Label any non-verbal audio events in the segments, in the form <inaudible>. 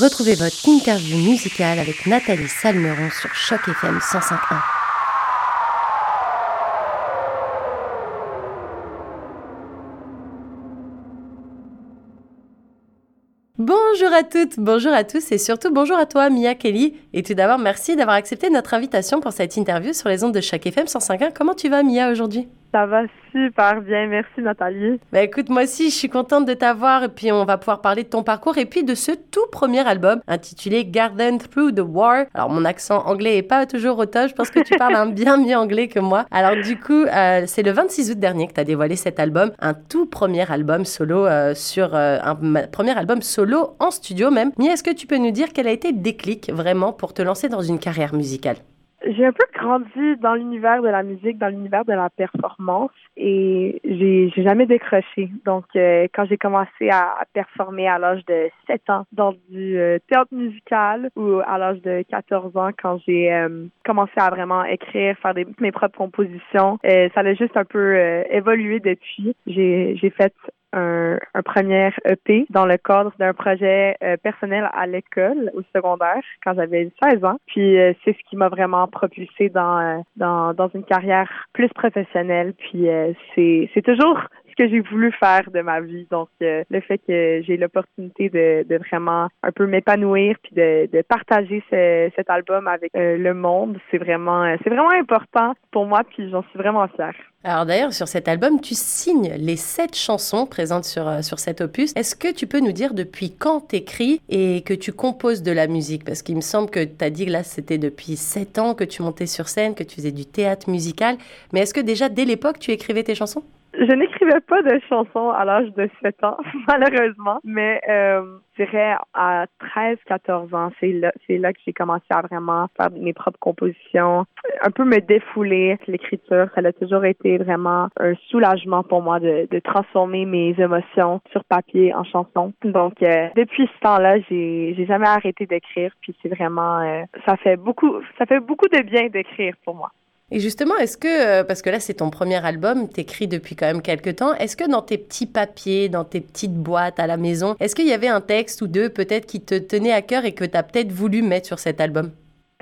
Retrouvez votre interview musicale avec Nathalie Salmeron sur Choc FM 105.1. Bonjour à toutes, bonjour à tous et surtout bonjour à toi Mia Kelly. Et tout d'abord, merci d'avoir accepté notre invitation pour cette interview sur les ondes de Choc FM 105.1. Comment tu vas Mia aujourd'hui? Ça va super bien. Merci, Nathalie. Bah écoute, moi aussi, je suis contente de t'avoir. Et puis, on va pouvoir parler de ton parcours et puis de ce tout premier album intitulé Garden Through the War. Alors, mon accent anglais est pas toujours au top. Je pense que tu parles un <laughs> bien mieux anglais que moi. Alors, du coup, euh, c'est le 26 août dernier que tu as dévoilé cet album. Un tout premier album solo euh, sur euh, un premier album solo en studio même. Mais est-ce que tu peux nous dire quel a été le déclic vraiment pour te lancer dans une carrière musicale? J'ai un peu grandi dans l'univers de la musique, dans l'univers de la performance et j'ai j'ai jamais décroché. Donc euh, quand j'ai commencé à, performer à l'âge de 7 ans dans du euh, théâtre musical ou à l'âge de 14 ans quand j'ai euh, commencé à vraiment écrire, faire des, mes propres compositions, ça a juste un peu évolué depuis. J'ai j'ai fait un, un, premier EP dans le cadre d'un projet euh, personnel à l'école, au secondaire, quand j'avais 16 ans. Puis euh, c'est ce qui m'a vraiment propulsé dans, euh, dans, dans une carrière plus professionnelle. Puis c'est, c'est toujours ce que j'ai voulu faire de ma vie. Donc, le fait que j'ai l'opportunité de, vraiment un peu m'épanouir puis de, partager ce, cet album avec le monde, c'est vraiment, c'est vraiment important pour moi. Puis j'en suis vraiment fière. Alors d'ailleurs, sur cet album, tu signes les sept chansons présentes sur, euh, sur cet opus. Est-ce que tu peux nous dire depuis quand tu écris et que tu composes de la musique? Parce qu'il me semble que tu as dit que là, c'était depuis sept ans que tu montais sur scène, que tu faisais du théâtre musical. Mais est-ce que déjà, dès l'époque, tu écrivais tes chansons? Je n'écrivais pas de chansons à l'âge de 7 ans, <laughs> malheureusement, mais euh, je dirais à 13, 14 ans, c'est là, c'est là que j'ai commencé à vraiment faire mes propres compositions, un peu me défouler. L'écriture, ça a toujours été vraiment un soulagement pour moi de, de transformer mes émotions sur papier en chansons. Donc, euh, depuis ce temps-là, j'ai, j'ai jamais arrêté d'écrire, puis c'est vraiment, euh, ça fait beaucoup, ça fait beaucoup de bien d'écrire pour moi. Et justement, est-ce que, euh, parce que là c'est ton premier album, t'écris depuis quand même quelques temps, est-ce que dans tes petits papiers, dans tes petites boîtes à la maison, est-ce qu'il y avait un texte ou deux peut-être qui te tenait à cœur et que tu as peut-être voulu mettre sur cet album?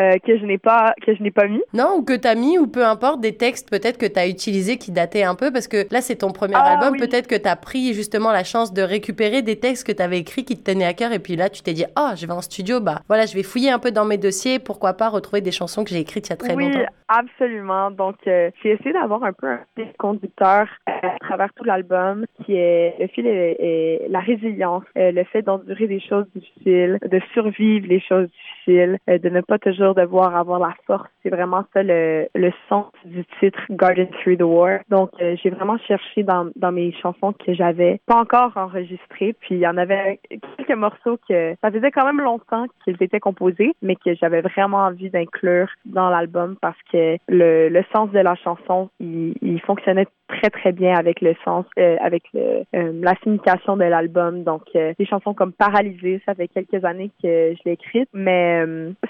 Euh, que je n'ai pas que je n'ai pas mis. Non, ou que tu as mis ou peu importe des textes peut-être que tu as utilisés qui dataient un peu parce que là c'est ton premier ah album, peut-être que tu as pris justement la chance de récupérer des textes que tu avais écrits qui te tenaient à cœur et puis là tu t'es dit "Ah, je vais en studio, bah voilà, je vais fouiller un peu dans mes dossiers, pourquoi pas retrouver des chansons que j'ai écrites il y a très oui, longtemps." Absolument. Donc euh, j'ai essayé d'avoir un peu un fil conducteur euh, à travers tout l'album qui est le fil est, la résilience, le fait d'endurer des choses difficiles, de survivre les choses difficiles, de ne pas toujours devoir avoir la force. C'est vraiment ça le, le sens du titre Garden Through the War. Donc, euh, j'ai vraiment cherché dans, dans mes chansons que j'avais pas encore enregistrées. Puis, il y en avait quelques morceaux que ça faisait quand même longtemps qu'ils étaient composés, mais que j'avais vraiment envie d'inclure dans l'album parce que le, le sens de la chanson, il, il fonctionnait très très bien avec le sens, euh, avec le, euh, la signification de l'album. Donc euh, des chansons comme Paralysée, ça fait quelques années que je l'ai écrite, mais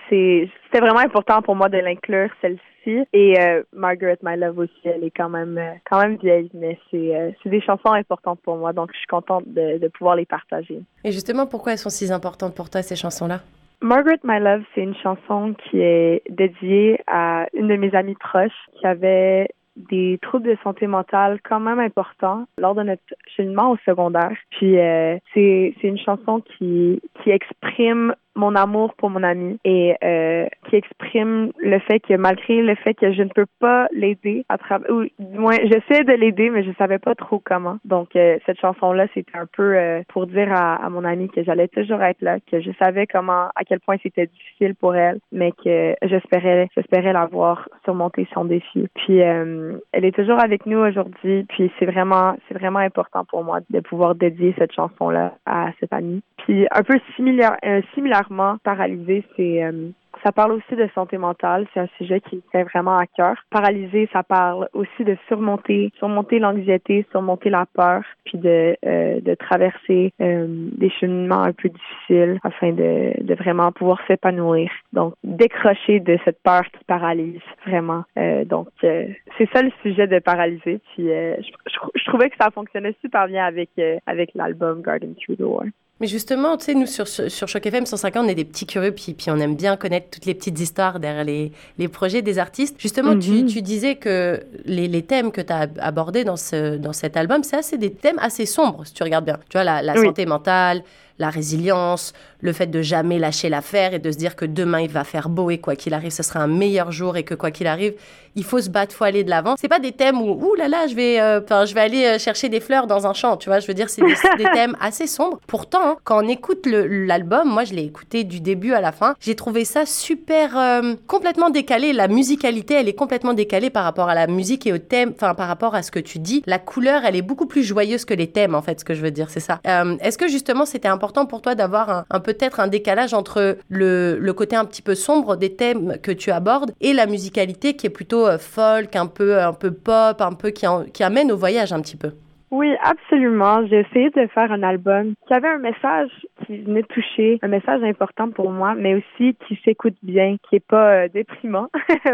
c'est c'était vraiment important pour moi de l'inclure celle-ci. Et Margaret My Love aussi, elle est quand même quand même vieille, mais c'est c'est des chansons importantes pour moi, donc je suis contente de, de pouvoir les partager. Et justement, pourquoi elles sont si importantes pour toi ces chansons-là? Margaret My Love, c'est une chanson qui est dédiée à une de mes amies proches qui avait des troubles de santé mentale quand même importants lors de notre cheminement au secondaire. Puis euh, c'est c'est une chanson qui qui exprime mon amour pour mon ami et euh, qui exprime le fait que malgré le fait que je ne peux pas l'aider à travers ou du moins j'essaie de l'aider mais je savais pas trop comment. Donc euh, cette chanson là c'était un peu euh, pour dire à, à, mon ami que j'allais toujours être là que je savais comment à quel point c'était difficile pour elle mais que j'espérais j'espérais l'avoir surmonté son défi. Puis elle est toujours avec nous aujourd'hui puis c'est vraiment c'est vraiment important pour moi de pouvoir dédier cette chanson là à cette amie. Puis un peu similaire similaire paralysé, c'est euh, ça parle aussi de santé mentale. C'est un sujet qui me tient vraiment à cœur. Paralysé, ça parle aussi de surmonter, surmonter l'anxiété, surmonter la peur, puis de, euh, traverser euh, des cheminements un peu difficiles afin de, vraiment pouvoir s'épanouir. Donc, décrocher de cette peur qui paralyse vraiment. donc, c'est ça le sujet de Paralysé. Puis, je, je, trouvais que ça fonctionnait super bien avec, avec l'album Garden Through the War. Mais justement, tu sais, nous, sur, sur Choc FM 150, on est des petits curieux, puis, puis on aime bien connaître toutes les petites histoires derrière les, les projets des artistes. Justement, tu, mhm. tu, disais que les, les thèmes que tu as abordés dans, ce, dans cet album, c'est assez des thèmes assez sombres, si tu regardes bien. Tu vois, la, la santé mentale, la résilience, le fait de jamais lâcher l'affaire et de se dire que demain il va faire beau et quoi qu'il arrive, ce sera un meilleur jour et que quoi qu'il arrive, il faut se battre, faut aller de l'avant. C'est pas des thèmes où ouh là là, je vais, euh, je vais aller euh, chercher des fleurs dans un champ, tu vois. Je veux dire, c'est des, <laughs> thèmes assez sombres. Pourtant, hein, quand on écoute l'album, moi je l'ai écouté du début à la fin, j'ai trouvé ça super euh, complètement décalé. La musicalité, elle est complètement décalée par rapport à la musique et au thème, enfin par rapport à ce que tu dis. La couleur, elle est beaucoup plus joyeuse que les thèmes, en fait, ce que je veux dire, c'est ça. Est-ce que justement c'était important pour toi d'avoir un, peut-être un décalage entre le, côté un petit peu sombre des thèmes que tu abordes et la musicalité qui est plutôt euh, folk, un peu, un peu pop, un peu qui amène au voyage un petit peu. Oui, absolument. J'ai essayé de faire un album qui avait un message qui venait toucher, un message important pour moi, mais aussi qui s'écoute bien, qui est pas euh, déprimant, <laughs>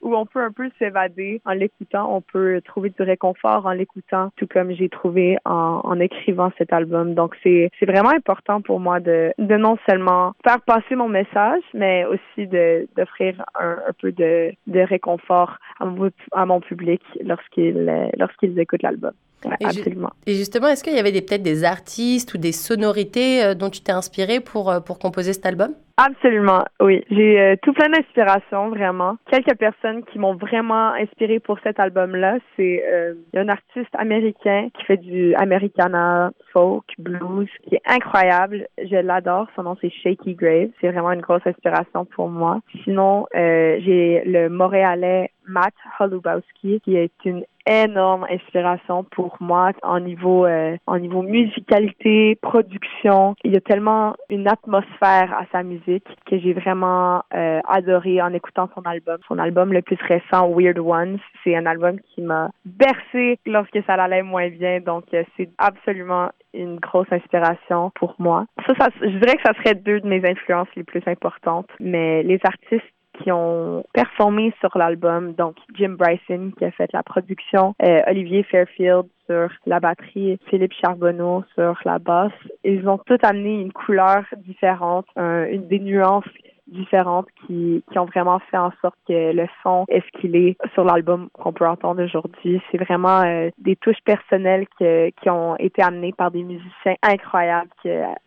où on peut un peu s'évader en l'écoutant, on peut trouver du réconfort en l'écoutant, tout comme j'ai trouvé en, en, écrivant cet album. Donc c'est c'est vraiment important pour moi de de non seulement faire passer mon message, mais aussi de d'offrir un, un, peu de de réconfort à mon, à mon public lorsqu'ils lorsqu'ils écoutent l'album et absolument. et justement, est-ce qu'il y avait peut-être des artistes ou des sonorités euh, dont tu t'es inspiré pour, euh, pour composer cet album? Absolument, oui. J'ai euh, tout plein d'inspirations, vraiment. Quelques personnes qui m'ont vraiment inspiré pour cet album-là, c'est euh, un artiste américain qui fait du Americana, folk, blues, qui est incroyable. Je l'adore. Son nom, c'est Shaky Grave. C'est vraiment une grosse inspiration pour moi. Sinon, j'ai le Montréalais Matt Holubowski, qui est une énorme inspiration pour moi en niveau euh, en niveau musicalité, production. Il y a tellement une atmosphère à sa musique que j'ai vraiment euh, adoré en écoutant son album. Son album le plus récent, Weird Ones, c'est un album qui m'a bercé lorsque ça allait moins bien. Donc, euh, c'est absolument une grosse inspiration pour moi. Ça, ça, je dirais que ça serait deux de mes influences les plus importantes. Mais les artistes qui ont performé sur l'album, donc Jim Bryson qui a fait la production, euh, Olivier Fairfield sur la batterie, Philippe Charbonneau sur la basse. Ils ont tous amené une couleur différente, une des nuances différentes qui, qui ont vraiment fait en sorte que le son est ce qu'il est sur l'album qu'on peut entendre aujourd'hui. C'est vraiment euh, des touches personnelles que, qui ont été amenées par des musiciens incroyables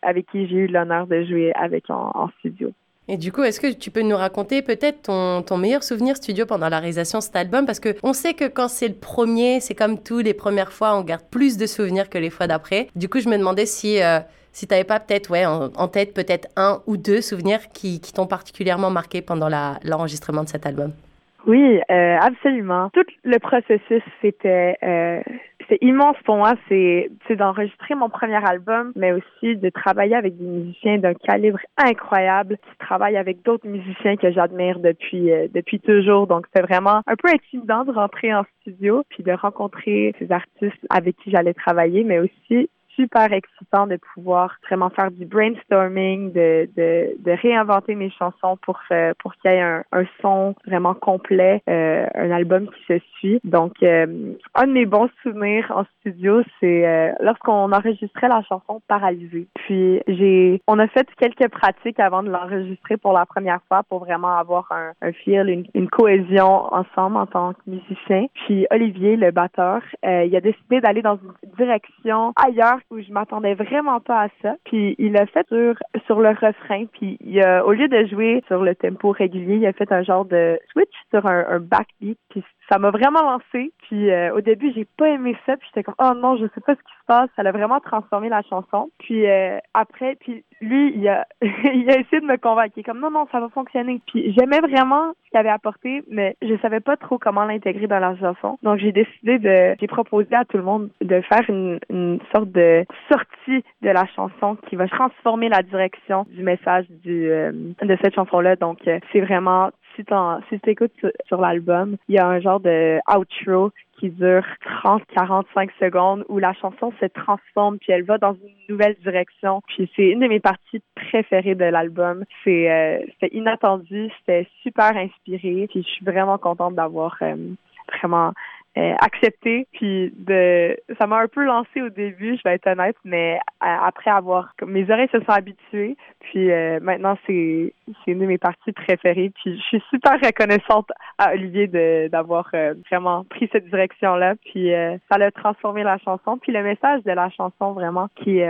avec qui j'ai eu l'honneur de jouer avec en studio. Et du coup, est-ce que tu peux nous raconter peut-être ton, meilleur souvenir studio pendant la réalisation de cet album? Parce que on sait que quand c'est le premier, c'est comme tout, les premières fois, on garde plus de souvenirs que les fois d'après. Du coup, je me demandais si, euh, si tu n'avais pas peut-être ouais, en, tête peut-être un ou deux souvenirs qui, qui t'ont particulièrement marqué pendant l'enregistrement de cet album? Oui, euh, absolument. Tout le processus, c'était euh, c'est immense pour moi, c'est d'enregistrer mon premier album, mais aussi de travailler avec des musiciens d'un calibre incroyable qui travaillent avec d'autres musiciens que j'admire depuis euh, depuis toujours. Donc c'est vraiment un peu intimidant de rentrer en studio puis de rencontrer ces artistes avec qui j'allais travailler, mais aussi super excitant de pouvoir vraiment faire du brainstorming, de, de, de réinventer mes chansons pour euh, pour qu'il y ait un, un, son vraiment complet, euh, un album qui se suit. Donc, euh, un de mes bons souvenirs en studio, c'est euh, lorsqu'on enregistrait la chanson Paralysée. Puis, j'ai, on a fait quelques pratiques avant de l'enregistrer pour la première fois pour vraiment avoir un, un feel, une, une cohésion ensemble en tant que musicien. Puis, Olivier, le batteur, il a décidé d'aller dans une direction ailleurs où je m'attendais vraiment pas à ça. Puis il a fait sur, sur le refrain, puis il a, au lieu de jouer sur le tempo régulier, il a fait un genre de switch sur un, un backbeat, puis ça m'a vraiment lancé. Puis euh, au début, j'ai pas aimé ça, puis j'étais comme oh non, je sais pas ce qui se passe. Ça a vraiment transformé la chanson. Puis euh, après, puis lui, il a <laughs> il a essayé de me convaincre. Il est comme non non, ça va fonctionner. Puis j'aimais vraiment ce qu'il avait apporté, mais je savais pas trop comment l'intégrer dans la chanson. Donc j'ai décidé de j'ai proposé à tout le monde de faire une, une sorte de sortie de la chanson qui va transformer la direction du message du euh, de cette chanson là. Donc c'est vraiment si tu écoutes sur, l'album, il y a un genre de outro qui dure 30-45 secondes où la chanson se transforme puis elle va dans une nouvelle direction. Puis c'est une de mes parties préférées de l'album. C'est euh, inattendu, c'était super inspiré. Puis je suis vraiment contente d'avoir euh, vraiment euh, accepté. Puis de, ça m'a un peu lancé au début, je vais être honnête, mais après avoir, mes oreilles se sont habituées. Puis maintenant, c'est c'est une de mes parties préférées. Puis je suis super reconnaissante à Olivier de d'avoir vraiment pris cette direction-là. Puis ça a transformé la chanson. Puis le message de la chanson vraiment qui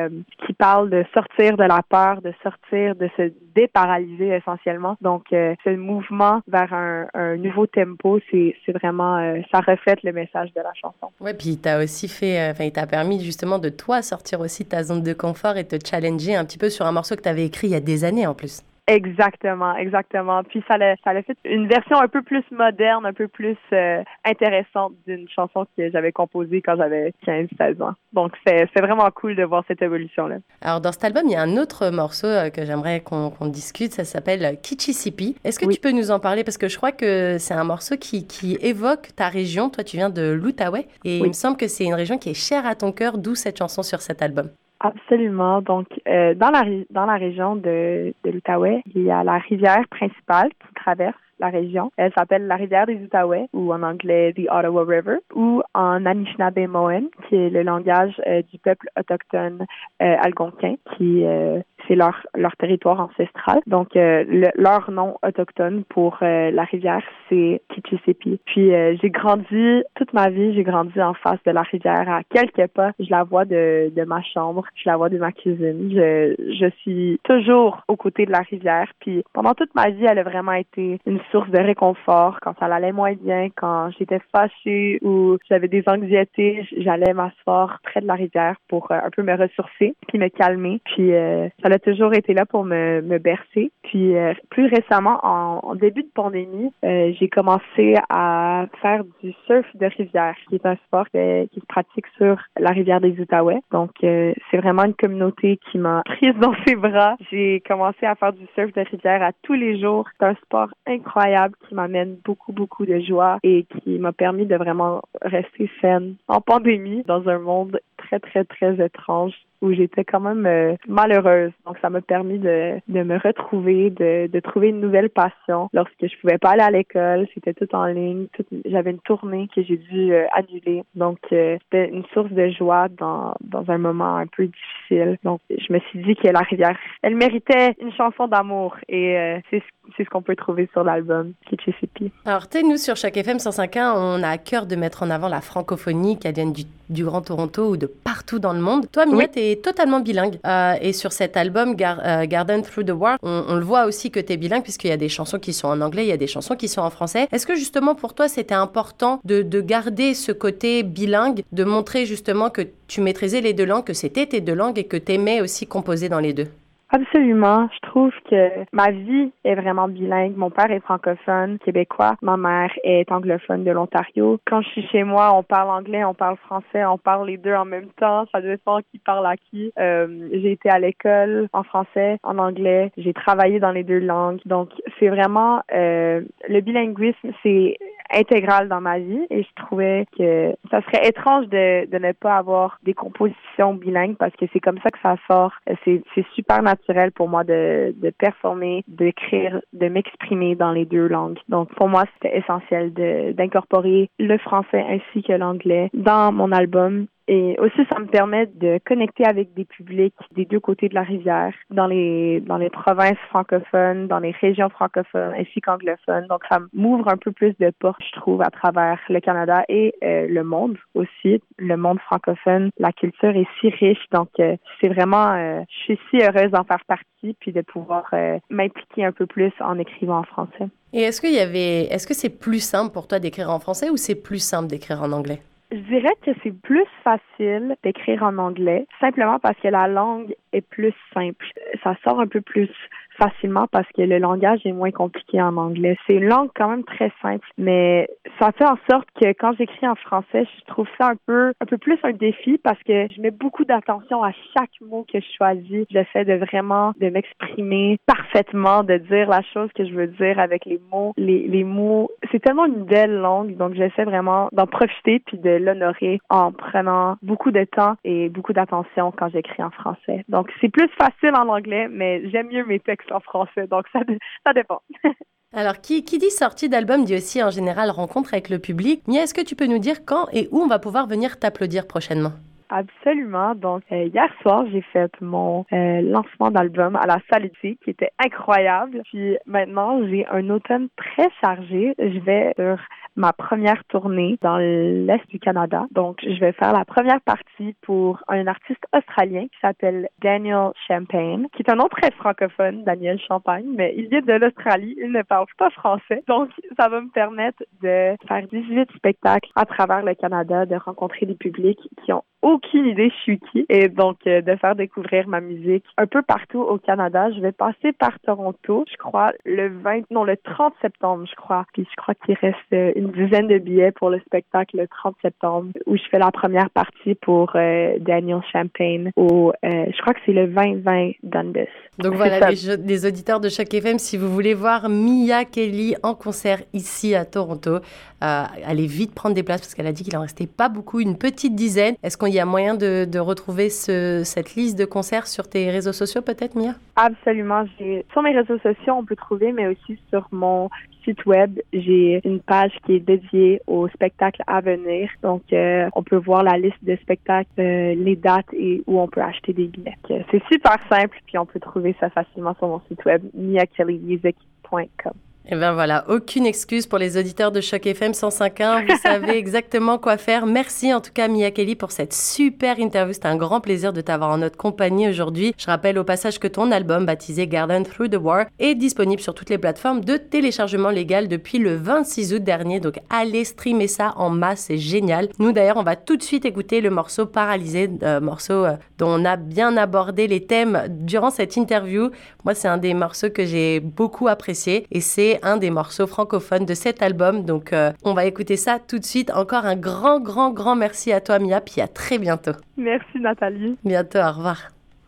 qui parle de sortir de la peur, de sortir, de se déparalyser essentiellement. Donc ce mouvement vers un, un nouveau tempo, c'est vraiment ça reflète le message de la chanson. Ouais, puis tu as aussi fait, euh, enfin, il t'a permis justement de toi sortir aussi de ta zone de confort et te challenger un petit peu sur un morceau que tu avais écrit il y a des années en plus. Exactement, exactement. Puis ça l'a, ça l'a fait une version un peu plus moderne, un peu plus euh, intéressante d'une chanson que j'avais composée quand j'avais 15-16 ans. Donc c'est, c'est vraiment cool de voir cette évolution-là. Alors dans cet album, il y a un autre morceau euh, que j'aimerais qu'on, qu'on discute, ça s'appelle Kichisipi. Est-ce que tu peux nous en parler? Parce que je crois que c'est un morceau qui, qui évoque ta région. Toi, tu viens de l'Outaouais et il me semble que c'est une région qui est chère à ton cœur, d'où cette chanson sur cet album. Absolument. Donc, euh, dans la dans la région de, de l'Outaouais, il y a la rivière principale qui traverse la région. Elle s'appelle la rivière des Outaouais, ou en anglais The Ottawa River, ou en Anishinaabe-Moen, qui est le langage euh, du peuple autochtone euh, algonquin, qui euh, c'est leur leur territoire ancestral. Donc leur nom autochtone pour la rivière, c'est Kichisipi. Puis j'ai grandi toute ma vie, j'ai grandi en face de la rivière à quelques pas. Je la vois de de ma chambre, je la vois de ma cuisine. Je je suis toujours aux côtés de la rivière. Puis pendant toute ma vie, elle a vraiment été une source de réconfort quand ça allait moins bien, quand j'étais fâchée ou j'avais des anxiétés, j'allais m'asseoir près de la rivière pour euh, un peu me ressourcer puis me calmer. Puis euh, ça toujours été là pour me, me bercer. Puis euh, plus récemment, en, début de pandémie, j'ai commencé à faire du surf de rivière, qui est un sport qui se pratique sur la rivière des Outaouais. Donc c'est vraiment une communauté qui m'a <laughs> prise dans ses bras. J'ai commencé à faire du surf de rivière à tous les jours. C'est un sport incroyable qui m'amène beaucoup, beaucoup de joie et qui m'a permis de vraiment rester saine en pandémie dans un monde très, très, étrange où j'étais quand même euh, malheureuse. Donc, ça m'a permis de, de me retrouver, de, de trouver une nouvelle passion. Lorsque je pouvais pas aller à l'école, c'était tout en ligne. J'avais une tournée que j'ai dû euh, annuler. Donc, euh, c'était une source de joie dans, dans un moment un peu difficile. Donc, je me suis dit que la rivière, elle méritait une chanson d'amour. Et c'est c'est ce qu'on peut trouver sur l'album Kitschisipi. Alors, tu nous, sur chaque FM 105.1, on a à cœur de mettre en avant la francophonie, qu'elle vienne du, du, Grand Toronto ou de partout dans le monde. Toi, Mia, tu totalement bilingue. Euh, et sur cet album, euh, Garden Through the War, on, le voit aussi que tu es bilingue, puisqu'il y a des chansons qui sont en anglais, il y a des chansons qui sont en français. Est-ce que justement pour toi, c'était important de, de, garder ce côté bilingue, de montrer justement que tu maîtrisais les deux langues, que c'était tes deux langues et que tu aimais aussi composer dans les deux? Absolument. Je trouve que ma vie est vraiment bilingue. Mon père est francophone, québécois. Ma mère est anglophone de l'Ontario. Quand je suis chez moi, on parle anglais, on parle français, on parle les deux en même temps. Ça dépend qui parle à qui. Euh, j'ai été à l'école en français, en anglais. J'ai travaillé dans les deux langues. Donc, c'est vraiment euh, le bilinguisme, c'est intégral dans ma vie et je trouvais que ça serait étrange de, ne pas avoir des compositions bilingues parce que c'est comme ça que ça sort. C'est, super naturel pour moi de, de performer, d'écrire, de m'exprimer dans les deux langues. Donc pour moi, c'était essentiel d'incorporer le français ainsi que l'anglais dans mon album et aussi, ça me permet de connecter avec des publics des deux côtés de la rivière, dans les dans les provinces francophones, dans les régions francophones ainsi qu'anglophones. Donc, ça m'ouvre un peu plus de portes, je trouve, à travers le Canada et euh, le monde aussi, le monde francophone. La culture est si riche, donc euh, c'est vraiment, euh, je suis si heureuse d'en faire partie, puis de pouvoir m'impliquer un peu plus en écrivant en français. Et est-ce qu'il y avait, est-ce que c'est plus simple pour toi d'écrire en français ou c'est plus simple d'écrire en anglais? Je dirais que c'est plus facile d'écrire en anglais, simplement parce que la langue plus simple. Ça sort un peu plus facilement parce que le langage est moins compliqué en anglais. C'est une langue quand même très simple, mais ça fait en sorte que quand j'écris en français, je trouve ça un peu un peu plus un défi parce que je mets beaucoup d'attention à chaque mot que je choisis. J'essaie de vraiment de m'exprimer parfaitement, de dire la chose que je veux dire avec les mots. Les, les mots, c'est tellement une belle langue, donc j'essaie vraiment d'en profiter puis de l'honorer en prenant beaucoup de temps et beaucoup d'attention quand j'écris en français. Donc c'est plus facile en anglais, mais j'aime mieux mes textes en français, donc ça, dépend. <laughs> Alors, qui, qui dit sortie d'album dit aussi en général rencontre avec le public. Mia, est-ce que tu peux nous dire quand et où on va pouvoir venir t'applaudir prochainement? Absolument. Donc, euh, hier soir, j'ai fait mon euh, lancement d'album à la Salle qui était incroyable. Puis maintenant, j'ai un automne très chargé. Je vais sur ma première tournée dans l'Est du Canada. Donc, je vais faire la première partie pour un artiste australien qui s'appelle Daniel Champagne, qui est un nom très francophone, Daniel Champagne, mais il vient de l'Australie. Il ne parle pas français. Donc, ça va me permettre de faire 18 spectacles à travers le Canada, de rencontrer des publics qui ont aucune idée je suis qui et donc euh, de faire découvrir ma musique un peu partout au Canada. Je vais passer par Toronto, je crois le 20 non le 30 septembre, je crois. Puis je crois qu'il reste euh, une dizaine de billets pour le spectacle le 30 septembre où je fais la première partie pour euh, Daniel Champagne au je crois que c'est le 20-20 Dundas. Donc voilà les, les, auditeurs de chaque FM si vous voulez voir Mia Kelly en concert ici à Toronto, allez vite prendre des places parce qu'elle a dit qu'il en restait pas beaucoup, une petite dizaine. Est-ce qu'on il y a moyen de, retrouver cette liste de concerts sur tes réseaux sociaux peut-être, Mia? Absolument. Sur mes réseaux sociaux, on peut trouver, mais aussi sur mon site web, j'ai une page qui est dédiée aux spectacles à venir. Donc, euh, on peut voir la liste de spectacles, euh, les dates et où on peut acheter des billets. C'est super simple, puis on peut trouver ça facilement sur mon site web, miakellymusic.com. Et eh bien voilà, aucune excuse pour les auditeurs de Choc FM 105.1. Vous <laughs> savez exactement quoi faire. Merci en tout cas Mia Kelly pour cette super interview. C'était un grand plaisir de t'avoir en notre compagnie aujourd'hui. Je rappelle au passage que ton album baptisé Garden Through the War est disponible sur toutes les plateformes de téléchargement légal depuis le 26 août dernier. Donc allez streamer ça en masse, c'est génial. Nous d'ailleurs, on va tout de suite écouter le morceau Paralysé, euh, morceau euh, dont on a bien abordé les thèmes durant cette interview. Moi, c'est un des morceaux que j'ai beaucoup apprécié et c'est un des morceaux francophones de cet album. Donc, euh, on va écouter ça tout de suite. Encore un grand, grand, grand merci à toi, Mia, puis à très bientôt. Merci, Nathalie. Bientôt, au revoir.